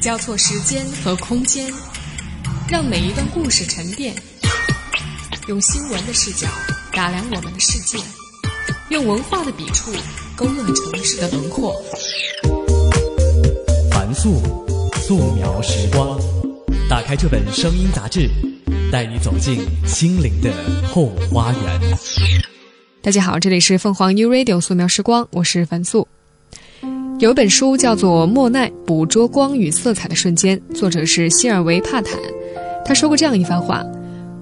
交错时间和空间，让每一段故事沉淀。用新闻的视角打量我们的世界，用文化的笔触勾勒城市的轮廓。凡素，素描时光。打开这本声音杂志，带你走进心灵的后花园。大家好，这里是凤凰 U Radio 素描时光，我是樊素。有一本书叫做《莫奈捕捉光与色彩的瞬间》，作者是希尔维·帕坦。他说过这样一番话：“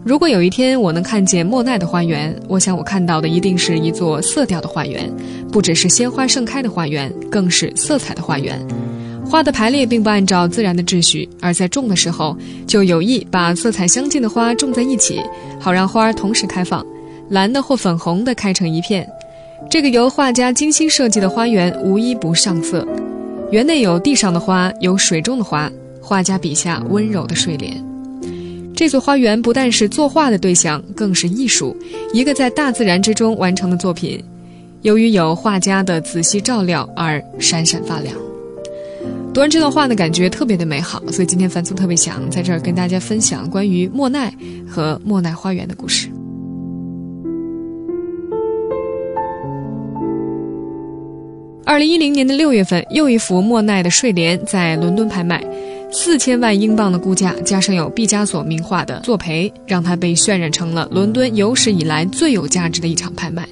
如果有一天我能看见莫奈的花园，我想我看到的一定是一座色调的花园，不只是鲜花盛开的花园，更是色彩的花园。花的排列并不按照自然的秩序，而在种的时候就有意把色彩相近的花种在一起，好让花儿同时开放，蓝的或粉红的开成一片。”这个由画家精心设计的花园无一不上色，园内有地上的花，有水中的花，画家笔下温柔的睡莲。这座花园不但是作画的对象，更是艺术，一个在大自然之中完成的作品。由于有画家的仔细照料而闪闪发亮。读完这段话呢，感觉特别的美好，所以今天樊苏特别想在这儿跟大家分享关于莫奈和莫奈花园的故事。二零一零年的六月份，又一幅莫奈的睡莲在伦敦拍卖，四千万英镑的估价，加上有毕加索名画的作陪，让它被渲染成了伦敦有史以来最有价值的一场拍卖。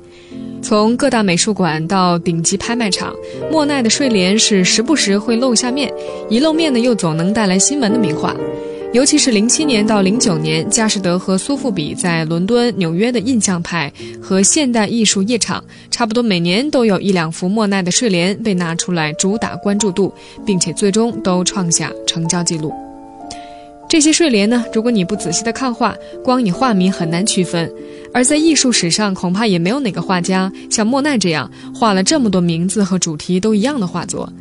从各大美术馆到顶级拍卖场，莫奈的睡莲是时不时会露下面，一露面呢又总能带来新闻的名画。尤其是零七年到零九年，佳士得和苏富比在伦敦、纽约的印象派和现代艺术夜场，差不多每年都有一两幅莫奈的睡莲被拿出来主打关注度，并且最终都创下成交记录。这些睡莲呢，如果你不仔细的看画，光以画名很难区分。而在艺术史上，恐怕也没有哪个画家像莫奈这样画了这么多名字和主题都一样的画作。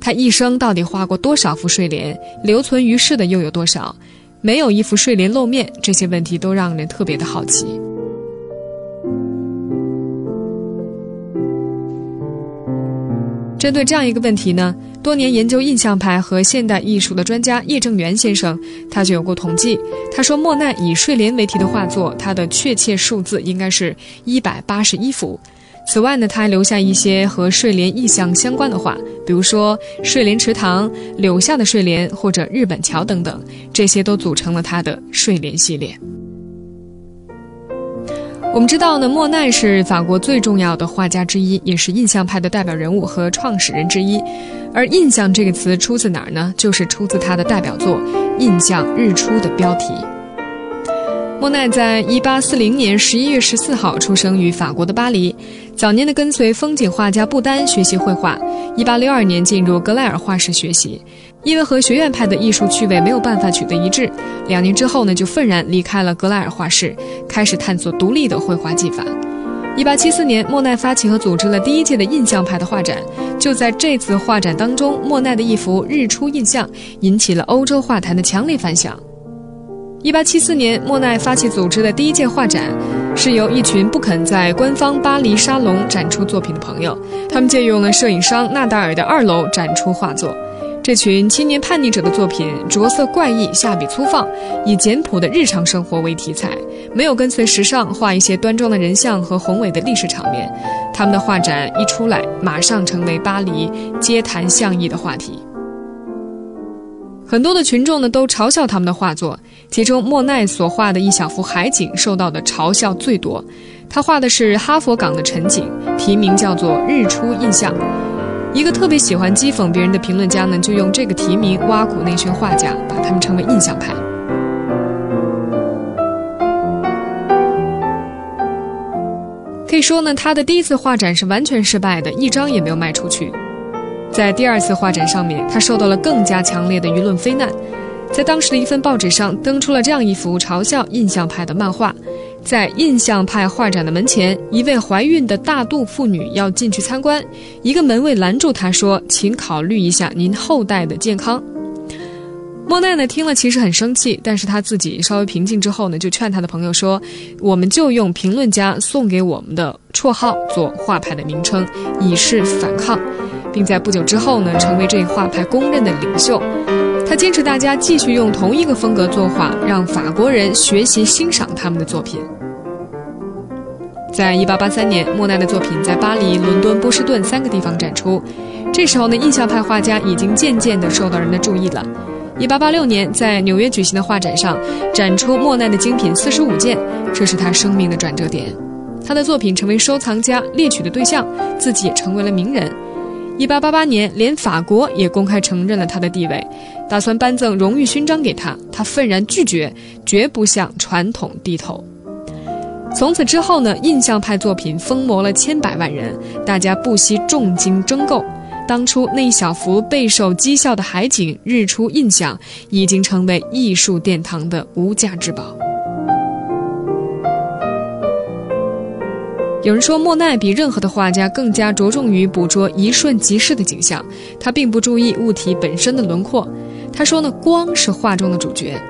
他一生到底画过多少幅睡莲？留存于世的又有多少？没有一幅睡莲露面，这些问题都让人特别的好奇。针对这样一个问题呢，多年研究印象派和现代艺术的专家叶正元先生，他就有过统计。他说，莫奈以睡莲为题的画作，他的确切数字应该是一百八十一幅。此外呢，他还留下一些和睡莲意象相关的话，比如说睡莲池塘、柳下的睡莲或者日本桥等等，这些都组成了他的睡莲系列。我们知道呢，莫奈是法国最重要的画家之一，也是印象派的代表人物和创始人之一。而“印象”这个词出自哪儿呢？就是出自他的代表作《印象日出》的标题。莫奈在一八四零年十一月十四号出生于法国的巴黎，早年的跟随风景画家布丹学习绘画。一八六二年进入格莱尔画室学习，因为和学院派的艺术趣味没有办法取得一致，两年之后呢就愤然离开了格莱尔画室，开始探索独立的绘画技法。一八七四年，莫奈发起和组织了第一届的印象派的画展。就在这次画展当中，莫奈的一幅《日出印象》引起了欧洲画坛的强烈反响。一八七四年，莫奈发起组织的第一届画展，是由一群不肯在官方巴黎沙龙展出作品的朋友，他们借用了摄影商纳达尔的二楼展出画作。这群青年叛逆者的作品着色怪异，下笔粗放，以简朴的日常生活为题材，没有跟随时尚画一些端庄的人像和宏伟的历史场面。他们的画展一出来，马上成为巴黎街谈巷议的话题。很多的群众呢都嘲笑他们的画作，其中莫奈所画的一小幅海景受到的嘲笑最多。他画的是哈佛港的晨景，题名叫做《日出印象》。一个特别喜欢讥讽别人的评论家呢，就用这个题名挖苦那群画家，把他们称为印象派。可以说呢，他的第一次画展是完全失败的，一张也没有卖出去。在第二次画展上面，他受到了更加强烈的舆论非难。在当时的一份报纸上登出了这样一幅嘲笑印象派的漫画：在印象派画展的门前，一位怀孕的大肚妇女要进去参观，一个门卫拦住她说：“请考虑一下您后代的健康。”莫奈呢听了其实很生气，但是他自己稍微平静之后呢，就劝他的朋友说：“我们就用评论家送给我们的绰号做画派的名称，以示反抗。”并在不久之后呢，成为这一画派公认的领袖。他坚持大家继续用同一个风格作画，让法国人学习欣赏他们的作品。在一八八三年，莫奈的作品在巴黎、伦敦、波士顿三个地方展出。这时候呢，印象派画家已经渐渐地受到人的注意了。一八八六年，在纽约举行的画展上，展出莫奈的精品四十五件，这是他生命的转折点。他的作品成为收藏家猎取的对象，自己也成为了名人。一八八八年，连法国也公开承认了他的地位，打算颁赠荣誉勋章给他，他愤然拒绝，绝不向传统低头。从此之后呢，印象派作品疯魔了千百万人，大家不惜重金争购。当初那一小幅备受讥笑的海景日出印象，已经成为艺术殿堂的无价之宝。有人说，莫奈比任何的画家更加着重于捕捉一瞬即逝的景象，他并不注意物体本身的轮廓。他说呢，光是画中的主角。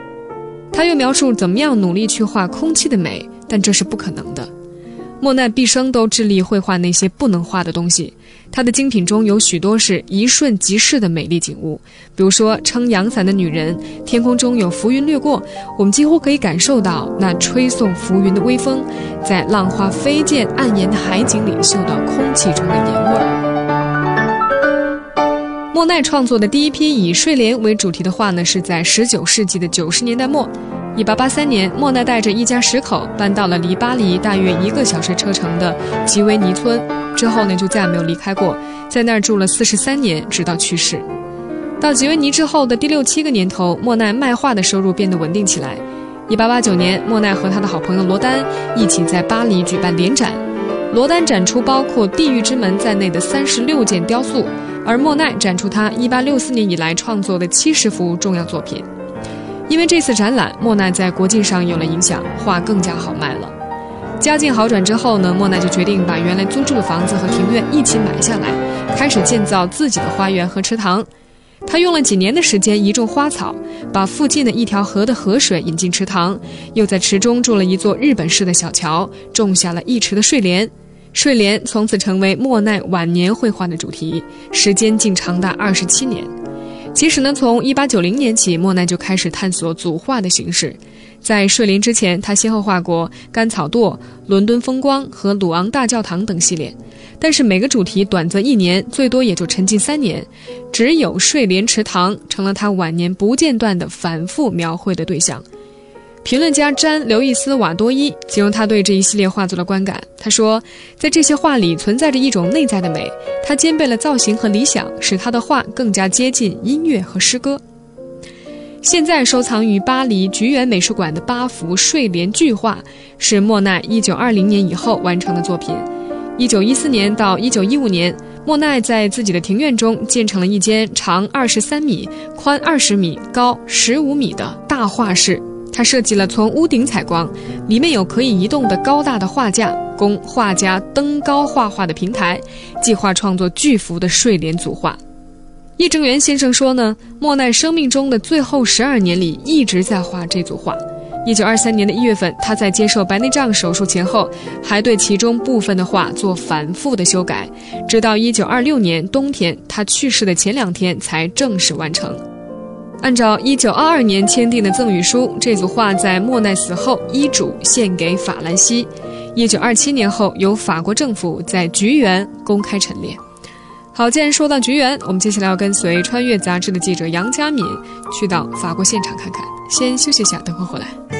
他又描述怎么样努力去画空气的美。但这是不可能的。莫奈毕生都致力绘画那些不能画的东西，它的精品中有许多是一瞬即逝的美丽景物，比如说撑阳伞的女人，天空中有浮云掠过，我们几乎可以感受到那吹送浮云的微风，在浪花飞溅、暗岩的海景里嗅到空气中的盐味儿。莫奈创作的第一批以睡莲为主题的画呢，是在19世纪的90年代末。一八八三年，莫奈带着一家十口搬到了离巴黎大约一个小时车程的吉维尼村，之后呢就再也没有离开过，在那儿住了四十三年，直到去世。到吉维尼之后的第六七个年头，莫奈卖画的收入变得稳定起来。一八八九年，莫奈和他的好朋友罗丹一起在巴黎举办联展，罗丹展出包括《地狱之门》在内的三十六件雕塑，而莫奈展出他一八六四年以来创作的七十幅重要作品。因为这次展览，莫奈在国际上有了影响，画更加好卖了。家境好转之后呢，莫奈就决定把原来租住的房子和庭院一起买下来，开始建造自己的花园和池塘。他用了几年的时间移种花草，把附近的一条河的河水引进池塘，又在池中筑了一座日本式的小桥，种下了一池的睡莲。睡莲从此成为莫奈晚年绘画的主题，时间竟长达二十七年。其实呢，从一八九零年起，莫奈就开始探索组画的形式。在睡莲之前，他先后画过甘草垛、伦敦风光和鲁昂大教堂等系列，但是每个主题短则一年，最多也就沉浸三年。只有睡莲池塘成了他晚年不间断的反复描绘的对象。评论家詹·刘易斯·瓦多伊形容他对这一系列画作的观感。他说，在这些画里存在着一种内在的美，它兼备了造型和理想，使他的画更加接近音乐和诗歌。现在收藏于巴黎菊园美术馆的八幅睡莲巨画，是莫奈1920年以后完成的作品。1914年到1915年，莫奈在自己的庭院中建成了一间长23米、宽20米、高15米的大画室。他设计了从屋顶采光，里面有可以移动的高大的画架，供画家登高画画的平台，计划创作巨幅的睡莲组画。叶正元先生说呢，莫奈生命中的最后十二年里一直在画这组画。一九二三年的一月份，他在接受白内障手术前后，还对其中部分的画做反复的修改，直到一九二六年冬天，他去世的前两天才正式完成。按照1922年签订的赠与书，这组画在莫奈死后医嘱献给法兰西。1927年后，由法国政府在菊园公开陈列。好，既然说到菊园，我们接下来要跟随《穿越》杂志的记者杨佳敏去到法国现场看看。先休息一下，等会回来。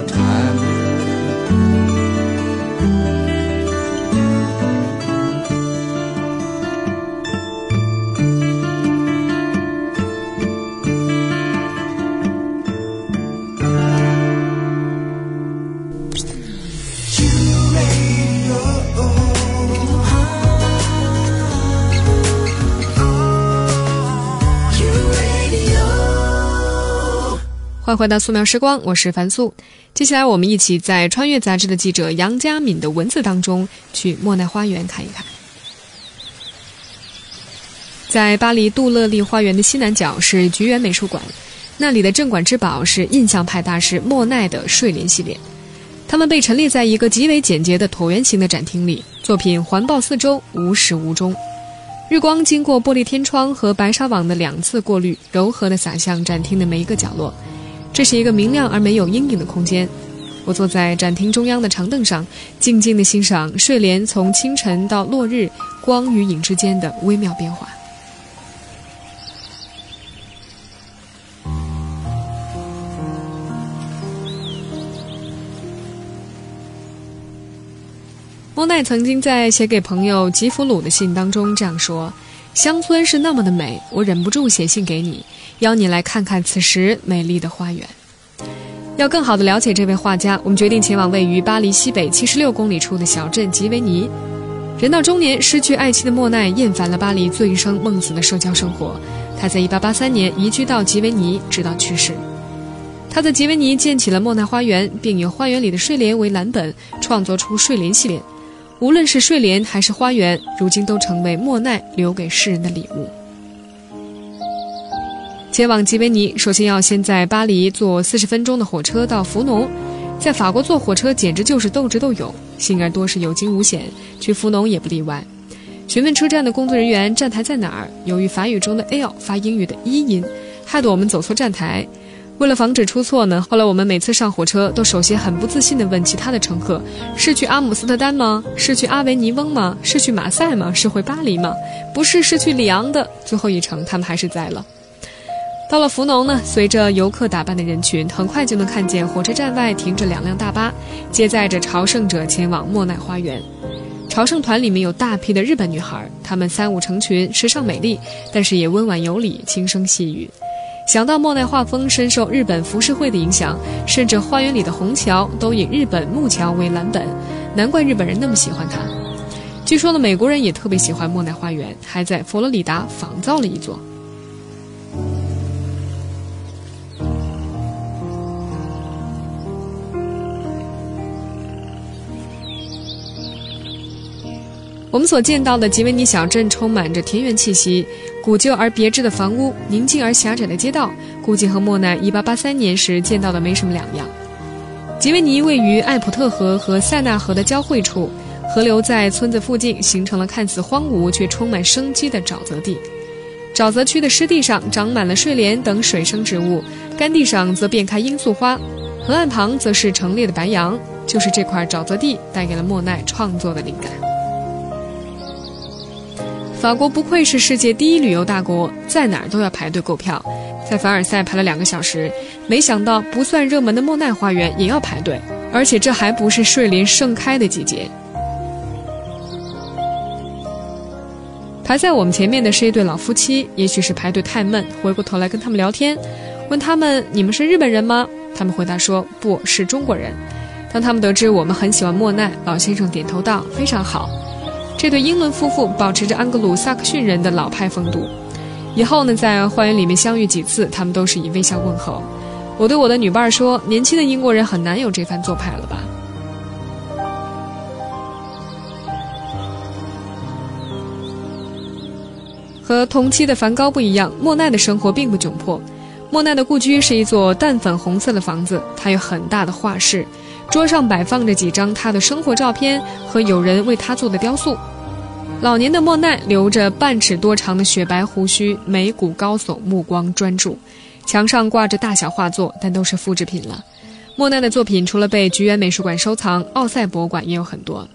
欢迎回到素描时光，我是樊素。接下来，我们一起在《穿越》杂志的记者杨佳敏的文字当中，去莫奈花园看一看。在巴黎杜乐丽花园的西南角是菊园美术馆，那里的镇馆之宝是印象派大师莫奈的睡莲系列。它们被陈列在一个极为简洁的椭圆形的展厅里，作品环抱四周，无始无终。日光经过玻璃天窗和白纱网的两次过滤，柔和地洒向展厅的每一个角落。这是一个明亮而没有阴影的空间。我坐在展厅中央的长凳上，静静地欣赏睡莲从清晨到落日光与影之间的微妙变化。莫奈曾经在写给朋友吉弗鲁的信当中这样说：“乡村是那么的美，我忍不住写信给你，邀你来看看此时美丽的花园。”要更好地了解这位画家，我们决定前往位于巴黎西北七十六公里处的小镇吉维尼。人到中年、失去爱妻的莫奈厌烦了巴黎醉生梦死的社交生活，他在1883年移居到吉维尼，直到去世。他在吉维尼建起了莫奈花园，并以花园里的睡莲为蓝本，创作出睡莲系列。无论是睡莲还是花园，如今都成为莫奈留给世人的礼物。前往吉维尼，首先要先在巴黎坐四十分钟的火车到福农。在法国坐火车简直就是斗智斗勇，幸而多是有惊无险，去福农也不例外。询问车站的工作人员站台在哪儿，由于法语中的 L 发英语的一音，害得我们走错站台。为了防止出错呢，后来我们每次上火车都首先很不自信地问其他的乘客：是去阿姆斯特丹吗？是去阿维尼翁吗？是去马赛吗？是回巴黎吗？不是，是去里昂的。最后一程，他们还是在了。到了福农呢，随着游客打扮的人群，很快就能看见火车站外停着两辆大巴，接载着朝圣者前往莫奈花园。朝圣团里面有大批的日本女孩，她们三五成群，时尚美丽，但是也温婉有礼，轻声细语。想到莫奈画风深受日本浮世绘的影响，甚至花园里的虹桥都以日本木桥为蓝本，难怪日本人那么喜欢它。据说呢，美国人也特别喜欢莫奈花园，还在佛罗里达仿造了一座。我们所见到的吉维尼小镇充满着田园气息，古旧而别致的房屋，宁静而狭窄的街道，估计和莫奈1883年时见到的没什么两样。吉维尼位于艾普特河和塞纳河的交汇处，河流在村子附近形成了看似荒芜却充满生机的沼泽地。沼泽区的湿地上长满了睡莲等水生植物，干地上则遍开罂粟花，河岸旁则是成列的白杨。就是这块沼泽地带给了莫奈创作的灵感。法国不愧是世界第一旅游大国在哪儿都要排队购票。在凡尔赛排了两个小时没想到不算热门的莫奈花园也要排队而且这还不是睡莲盛开的季节。排在我们前面的是一对老夫妻也许是排队太闷回过头来跟他们聊天问他们你们是日本人吗？他们回答说不是中国人。当他们得知我们很喜欢莫奈老先生点头道非常好。这对英伦夫妇保持着安格鲁萨克逊人的老派风度。以后呢，在花园里面相遇几次，他们都是以微笑问候。我对我的女伴说：“年轻的英国人很难有这番做派了吧？”和同期的梵高不一样，莫奈的生活并不窘迫。莫奈的故居是一座淡粉红色的房子，他有很大的画室，桌上摆放着几张他的生活照片和有人为他做的雕塑。老年的莫奈留着半尺多长的雪白胡须，眉骨高耸，目光专注。墙上挂着大小画作，但都是复制品了。莫奈的作品除了被菊园美术馆收藏，奥赛博物馆也有很多。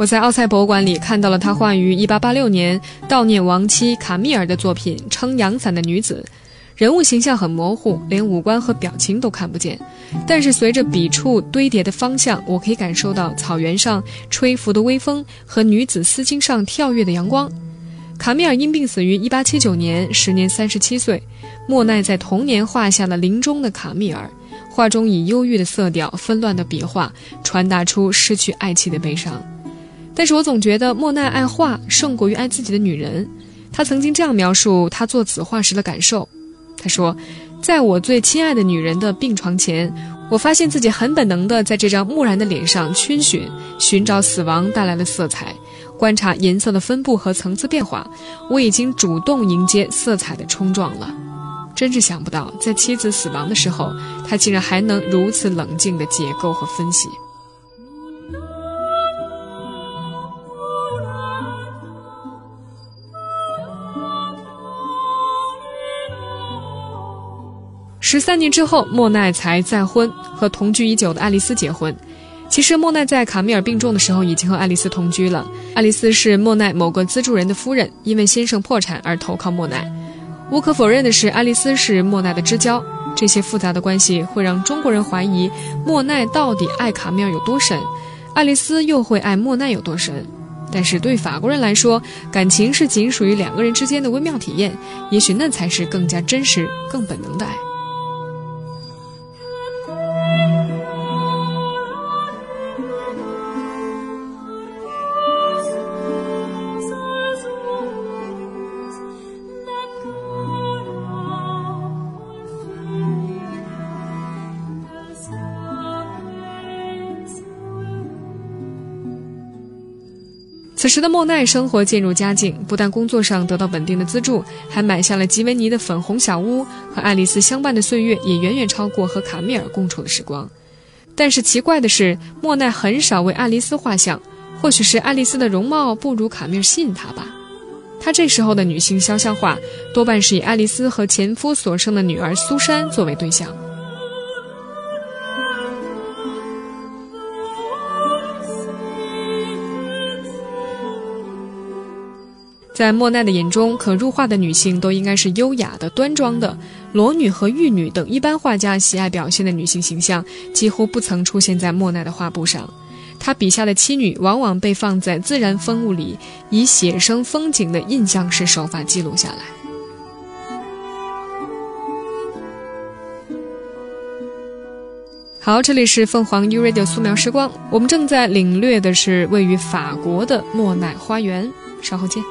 我在奥赛博物馆里看到了他画于1886年悼念亡妻卡米尔的作品《撑阳伞的女子》，人物形象很模糊，连五官和表情都看不见。但是随着笔触堆叠的方向，我可以感受到草原上吹拂的微风和女子丝巾上跳跃的阳光。卡米尔因病死于1879年，时年37岁。莫奈在同年画下了临终的卡米尔，画中以忧郁的色调、纷乱的笔画，传达出失去爱妻的悲伤。但是我总觉得莫奈爱画胜过于爱自己的女人。他曾经这样描述他做此画时的感受：他说，在我最亲爱的女人的病床前，我发现自己很本能地在这张木然的脸上逡巡，寻找死亡带来的色彩，观察颜色的分布和层次变化。我已经主动迎接色彩的冲撞了。真是想不到，在妻子死亡的时候，他竟然还能如此冷静地解构和分析。十三年之后，莫奈才再婚，和同居已久的爱丽丝结婚。其实，莫奈在卡米尔病重的时候已经和爱丽丝同居了。爱丽丝是莫奈某个资助人的夫人，因为先生破产而投靠莫奈。无可否认的是，爱丽丝是莫奈的知交。这些复杂的关系会让中国人怀疑莫奈到底爱卡米尔有多深，爱丽丝又会爱莫奈有多深。但是对法国人来说，感情是仅属于两个人之间的微妙体验，也许那才是更加真实、更本能的爱。此时的莫奈生活渐入佳境，不但工作上得到稳定的资助，还买下了吉维尼的粉红小屋，和爱丽丝相伴的岁月也远远超过和卡米尔共处的时光。但是奇怪的是，莫奈很少为爱丽丝画像，或许是爱丽丝的容貌不如卡米尔吸引他吧。他这时候的女性肖像画多半是以爱丽丝和前夫所生的女儿苏珊作为对象。在莫奈的眼中，可入画的女性都应该是优雅的、端庄的。裸女和玉女等一般画家喜爱表现的女性形象，几乎不曾出现在莫奈的画布上。他笔下的妻女往往被放在自然风物里，以写生风景的印象式手法记录下来。好，这里是凤凰 U Radio 素描时光，我们正在领略的是位于法国的莫奈花园。稍后见。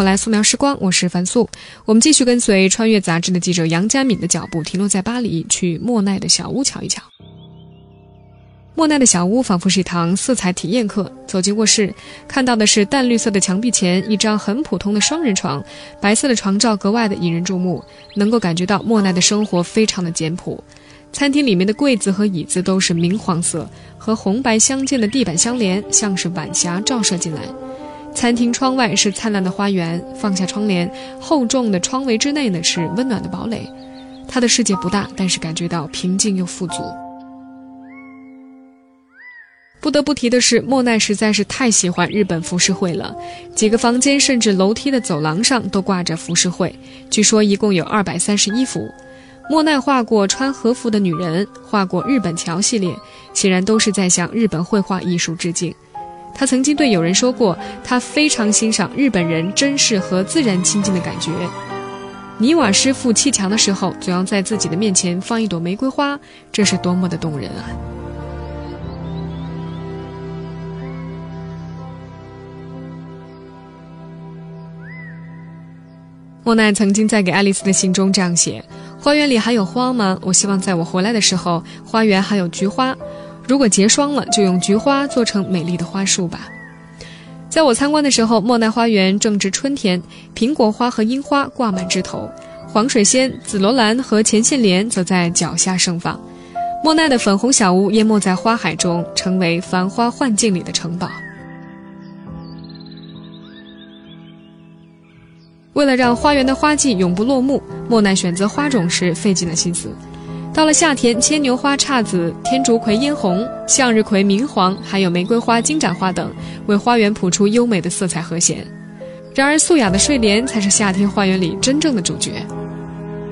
回来，素描时光，我是樊素。我们继续跟随《穿越》杂志的记者杨佳敏的脚步，停留在巴黎，去莫奈的小屋瞧一瞧。莫奈的小屋仿佛是一堂色彩体验课。走进卧室，看到的是淡绿色的墙壁前一张很普通的双人床，白色的床罩格外的引人注目，能够感觉到莫奈的生活非常的简朴。餐厅里面的柜子和椅子都是明黄色，和红白相间的地板相连，像是晚霞照射进来。餐厅窗外是灿烂的花园，放下窗帘，厚重的窗围之内呢是温暖的堡垒。他的世界不大，但是感觉到平静又富足。不得不提的是，莫奈实在是太喜欢日本浮世绘了。几个房间甚至楼梯的走廊上都挂着浮世绘，据说一共有二百三十一幅。莫奈画过穿和服的女人，画过日本桥系列，显然都是在向日本绘画艺术致敬。他曾经对友人说过，他非常欣赏日本人真实和自然亲近的感觉。泥瓦师傅砌墙的时候，总要在自己的面前放一朵玫瑰花，这是多么的动人啊！莫奈曾经在给爱丽丝的信中这样写：“花园里还有花吗？我希望在我回来的时候，花园还有菊花。如果结霜了，就用菊花做成美丽的花束吧。”在我参观的时候，莫奈花园正值春天，苹果花和樱花挂满枝头，黄水仙、紫罗兰和前线莲则在脚下盛放。莫奈的粉红小屋淹没在花海中，成为繁花幻境里的城堡。为了让花园的花季永不落幕，莫奈选择花种时费尽了心思。到了夏天，牵牛花姹紫，天竺葵嫣红，向日葵明黄，还有玫瑰花、金盏花等，为花园谱出优美的色彩和弦。然而，素雅的睡莲才是夏天花园里真正的主角。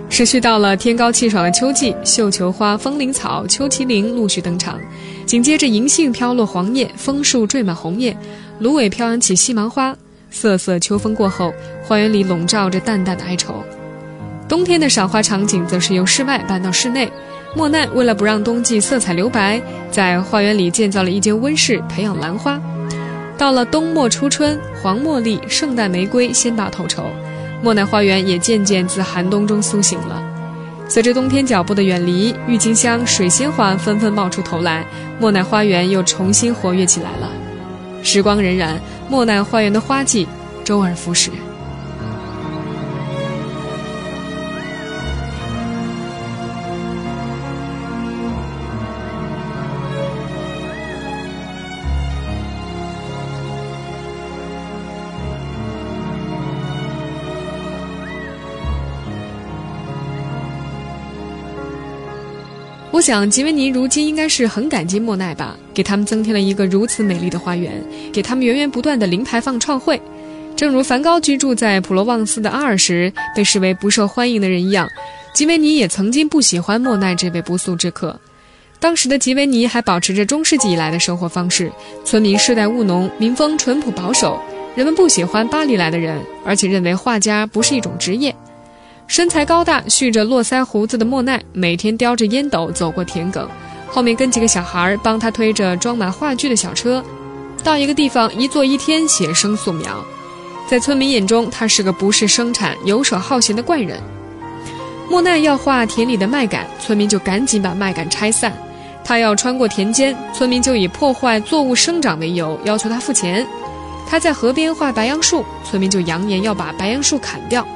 持续到了天高气爽的秋季，绣球花、风铃草、秋麒麟陆续登场，紧接着银杏飘落黄叶，枫树缀满红叶，芦苇飘扬起细芒花。瑟瑟秋风过后，花园里笼罩着淡淡的哀愁。冬天的赏花场景则是由室外搬到室内。莫奈为了不让冬季色彩留白，在花园里建造了一间温室，培养兰花。到了冬末初春，黄茉莉、圣诞玫瑰先拔头筹，莫奈花园也渐渐自寒冬中苏醒了。随着冬天脚步的远离，郁金香、水仙花纷纷冒出头来，莫奈花园又重新活跃起来了。时光荏苒，莫奈花园的花季周而复始。我想吉维尼如今应该是很感激莫奈吧，给他们增添了一个如此美丽的花园，给他们源源不断的零排放创汇。正如梵高居住在普罗旺斯的阿尔时被视为不受欢迎的人一样，吉维尼也曾经不喜欢莫奈这位不速之客。当时的吉维尼还保持着中世纪以来的生活方式，村民世代务农，民风淳朴保守，人们不喜欢巴黎来的人，而且认为画家不是一种职业。身材高大、蓄着络腮胡子的莫奈，每天叼着烟斗走过田埂，后面跟几个小孩帮他推着装满话剧的小车，到一个地方一坐一天写生素描。在村民眼中，他是个不事生产、游手好闲的怪人。莫奈要画田里的麦秆，村民就赶紧把麦秆拆散；他要穿过田间，村民就以破坏作物生长为由要求他付钱；他在河边画白杨树，村民就扬言要把白杨树砍掉。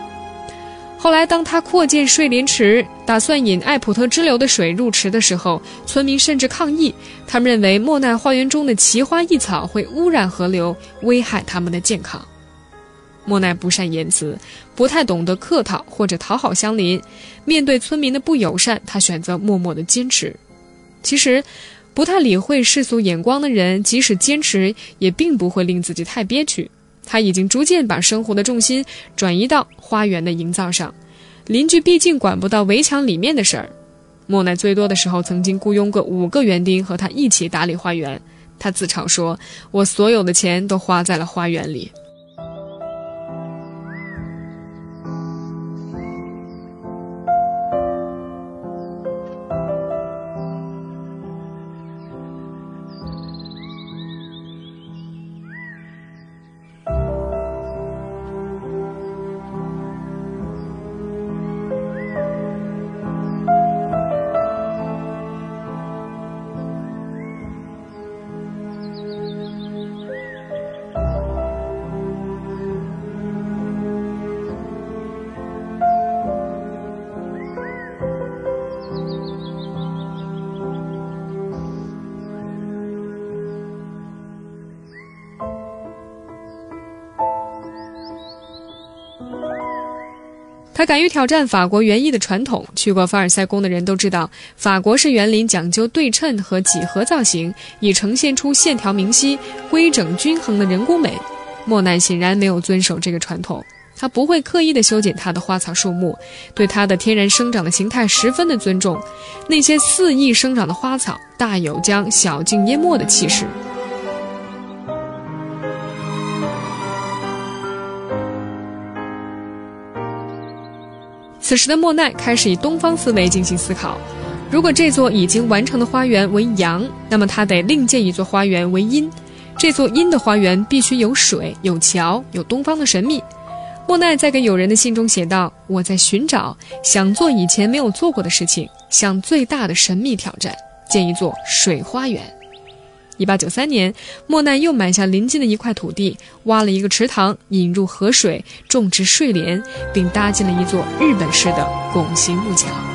后来，当他扩建睡莲池，打算引艾普特支流的水入池的时候，村民甚至抗议。他们认为莫奈花园中的奇花异草会污染河流，危害他们的健康。莫奈不善言辞，不太懂得客套或者讨好乡邻。面对村民的不友善，他选择默默的坚持。其实，不太理会世俗眼光的人，即使坚持，也并不会令自己太憋屈。他已经逐渐把生活的重心转移到花园的营造上。邻居毕竟管不到围墙里面的事儿。莫奈最多的时候曾经雇佣过五个园丁和他一起打理花园。他自嘲说：“我所有的钱都花在了花园里。”他敢于挑战法国园艺的传统。去过凡尔赛宫的人都知道，法国式园林讲究对称和几何造型，以呈现出线条明晰、规整均衡的人工美。莫奈显然没有遵守这个传统，他不会刻意的修剪他的花草树木，对它的天然生长的形态十分的尊重。那些肆意生长的花草，大有将小径淹没的气势。此时的莫奈开始以东方思维进行思考：如果这座已经完成的花园为阳，那么他得另建一座花园为阴。这座阴的花园必须有水、有桥、有东方的神秘。莫奈在给友人的信中写道：“我在寻找，想做以前没有做过的事情，向最大的神秘挑战，建一座水花园。”一八九三年，莫奈又买下邻近的一块土地，挖了一个池塘，引入河水，种植睡莲，并搭建了一座日本式的拱形木桥。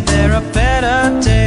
There are better days.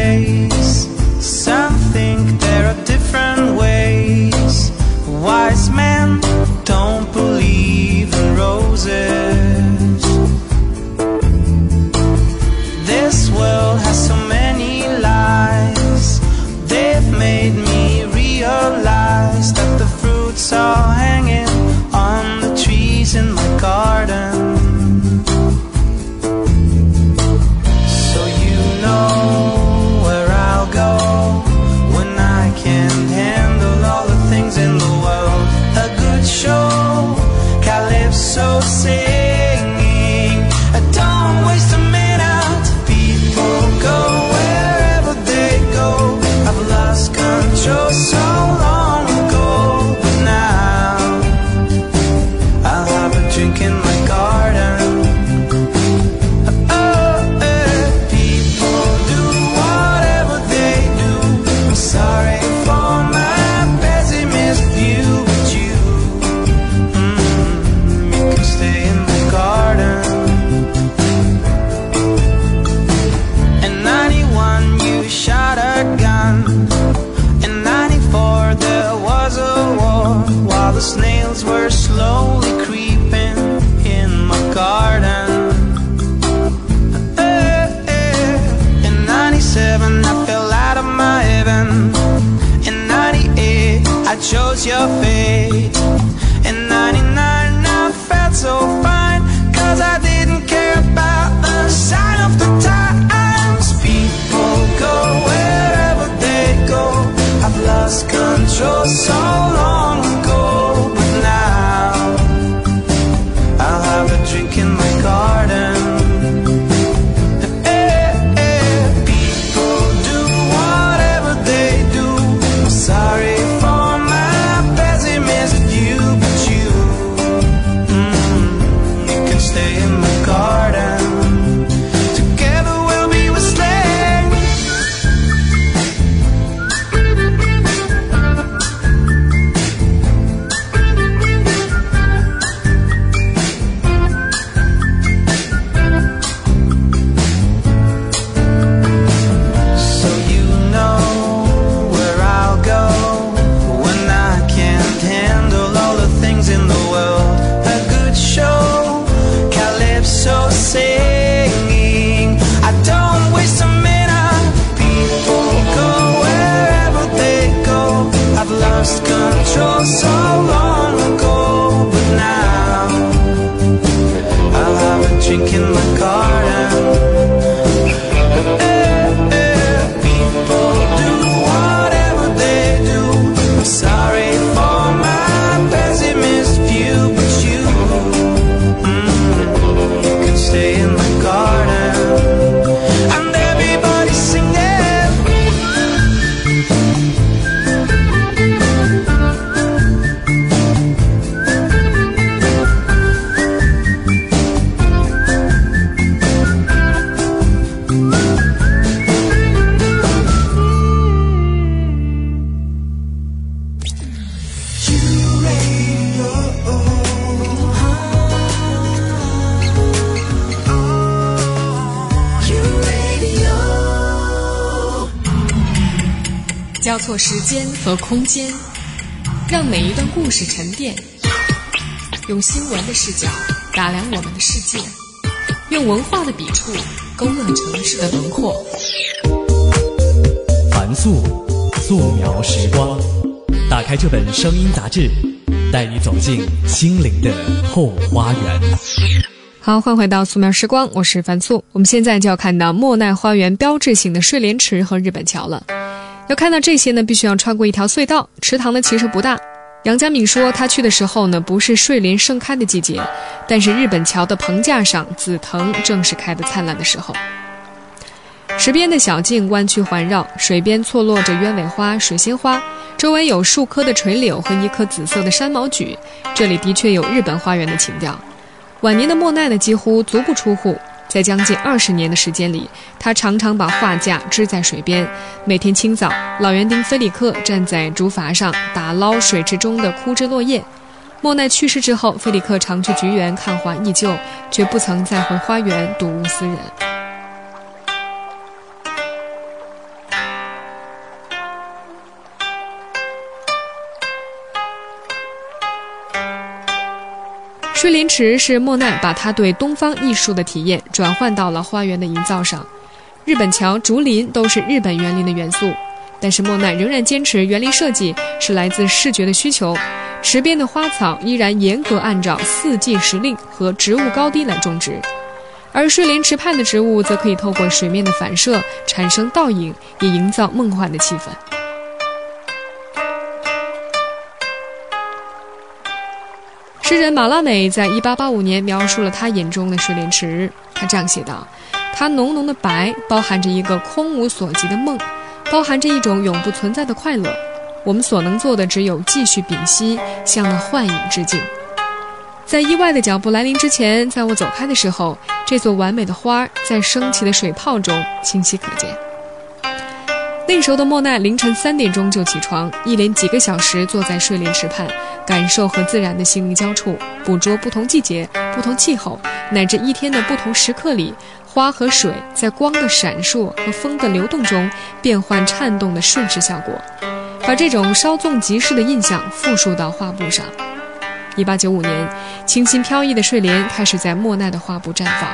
错时间和空间，让每一段故事沉淀。用新闻的视角打量我们的世界，用文化的笔触勾勒城市的轮廓。凡素，素描时光。打开这本声音杂志，带你走进心灵的后花园。好，欢迎回到素描时光，我是樊素。我们现在就要看到莫奈花园标志性的睡莲池和日本桥了。要看到这些呢，必须要穿过一条隧道。池塘呢其实不大。杨佳敏说，他去的时候呢，不是睡莲盛开的季节，但是日本桥的棚架上紫藤正是开得灿烂的时候。池边的小径弯曲环绕，水边错落着鸢尾花、水仙花，周围有数棵的垂柳和一棵紫色的山毛榉。这里的确有日本花园的情调。晚年的莫奈呢，几乎足不出户。在将近二十年的时间里，他常常把画架支在水边。每天清早，老园丁菲里克站在竹筏上打捞水池中的枯枝落叶。莫奈去世之后，菲里克常去菊园看花忆旧，却不曾再回花园睹物思人。睡莲池是莫奈把他对东方艺术的体验转换到了花园的营造上。日本桥、竹林都是日本园林的元素，但是莫奈仍然坚持园林设计是来自视觉的需求。池边的花草依然严格按照四季时令和植物高低来种植，而睡莲池畔的植物则可以透过水面的反射产生倒影，以营造梦幻的气氛。诗人马拉美在一八八五年描述了他眼中的睡莲池，他这样写道：“它浓浓的白，包含着一个空无所及的梦，包含着一种永不存在的快乐。我们所能做的只有继续屏息，向那幻影致敬。在意外的脚步来临之前，在我走开的时候，这座完美的花在升起的水泡中清晰可见。”那时候的莫奈凌晨三点钟就起床，一连几个小时坐在睡莲池畔，感受和自然的心灵交触，捕捉不同季节、不同气候乃至一天的不同时刻里，花和水在光的闪烁和风的流动中变换颤动的瞬时效果，把这种稍纵即逝的印象复述到画布上。一八九五年，清新飘逸的睡莲开始在莫奈的画布绽放。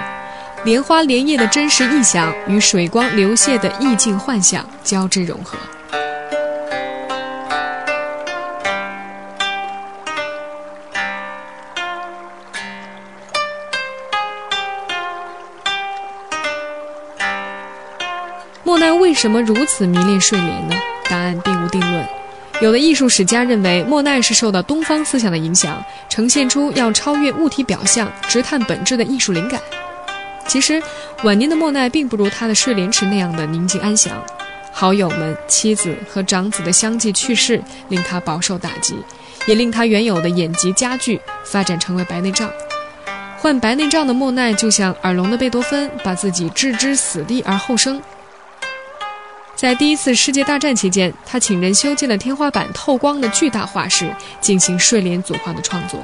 莲花莲叶的真实意象与水光流泻的意境幻想交织融合。为什么如此迷恋睡莲呢？答案并无定论。有的艺术史家认为，莫奈是受到东方思想的影响，呈现出要超越物体表象、直探本质的艺术灵感。其实，晚年的莫奈并不如他的睡莲池那样的宁静安详。好友们、妻子和长子的相继去世，令他饱受打击，也令他原有的眼疾加剧，发展成为白内障。患白内障的莫奈就像耳聋的贝多芬，把自己置之死地而后生。在第一次世界大战期间，他请人修建了天花板透光的巨大画室，进行睡莲组画的创作。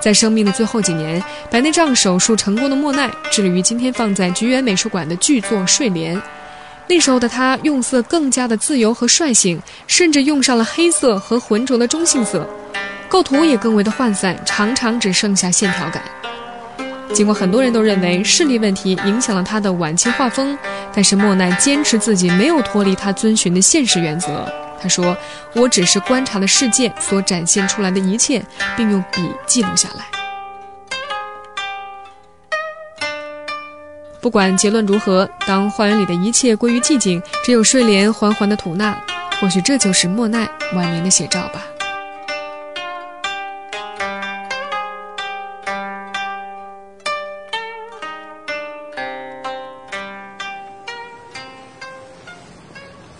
在生命的最后几年，白内障手术成功的莫奈致力于今天放在菊园美术馆的巨作《睡莲》。那时候的他用色更加的自由和率性，甚至用上了黑色和浑浊的中性色，构图也更为的涣散，常常只剩下线条感。尽管很多人都认为视力问题影响了他的晚期画风，但是莫奈坚持自己没有脱离他遵循的现实原则。他说：“我只是观察了世界所展现出来的一切，并用笔记录下来。不管结论如何，当花园里的一切归于寂静，只有睡莲缓缓的吐纳，或许这就是莫奈晚年的写照吧。”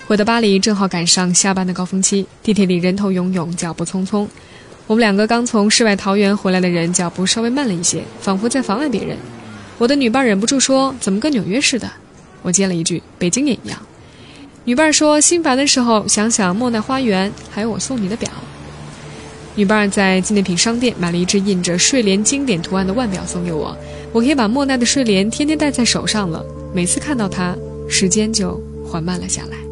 回到巴黎，正好赶上下班的高峰期，地铁里人头涌涌，脚步匆匆。我们两个刚从世外桃源回来的人，脚步稍微慢了一些，仿佛在妨碍别人。我的女伴忍不住说：“怎么跟纽约似的？”我接了一句：“北京也一样。”女伴说：“心烦的时候，想想莫奈花园，还有我送你的表。”女伴在纪念品商店买了一只印着睡莲经典图案的腕表送给我，我可以把莫奈的睡莲天天戴在手上了。每次看到它，时间就缓慢了下来。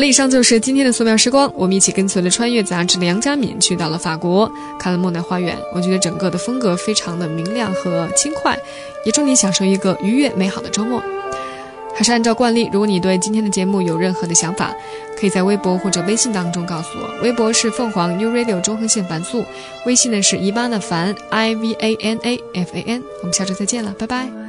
好了，以上就是今天的素描时光。我们一起跟随了《穿越》杂志的杨佳敏去到了法国，看了莫奈花园。我觉得整个的风格非常的明亮和轻快，也祝你享受一个愉悦美好的周末。还是按照惯例，如果你对今天的节目有任何的想法，可以在微博或者微信当中告诉我。微博是凤凰 New Radio 中横线凡素，微信呢是伊巴的凡 I V A N A F A N。我们下周再见了，拜拜。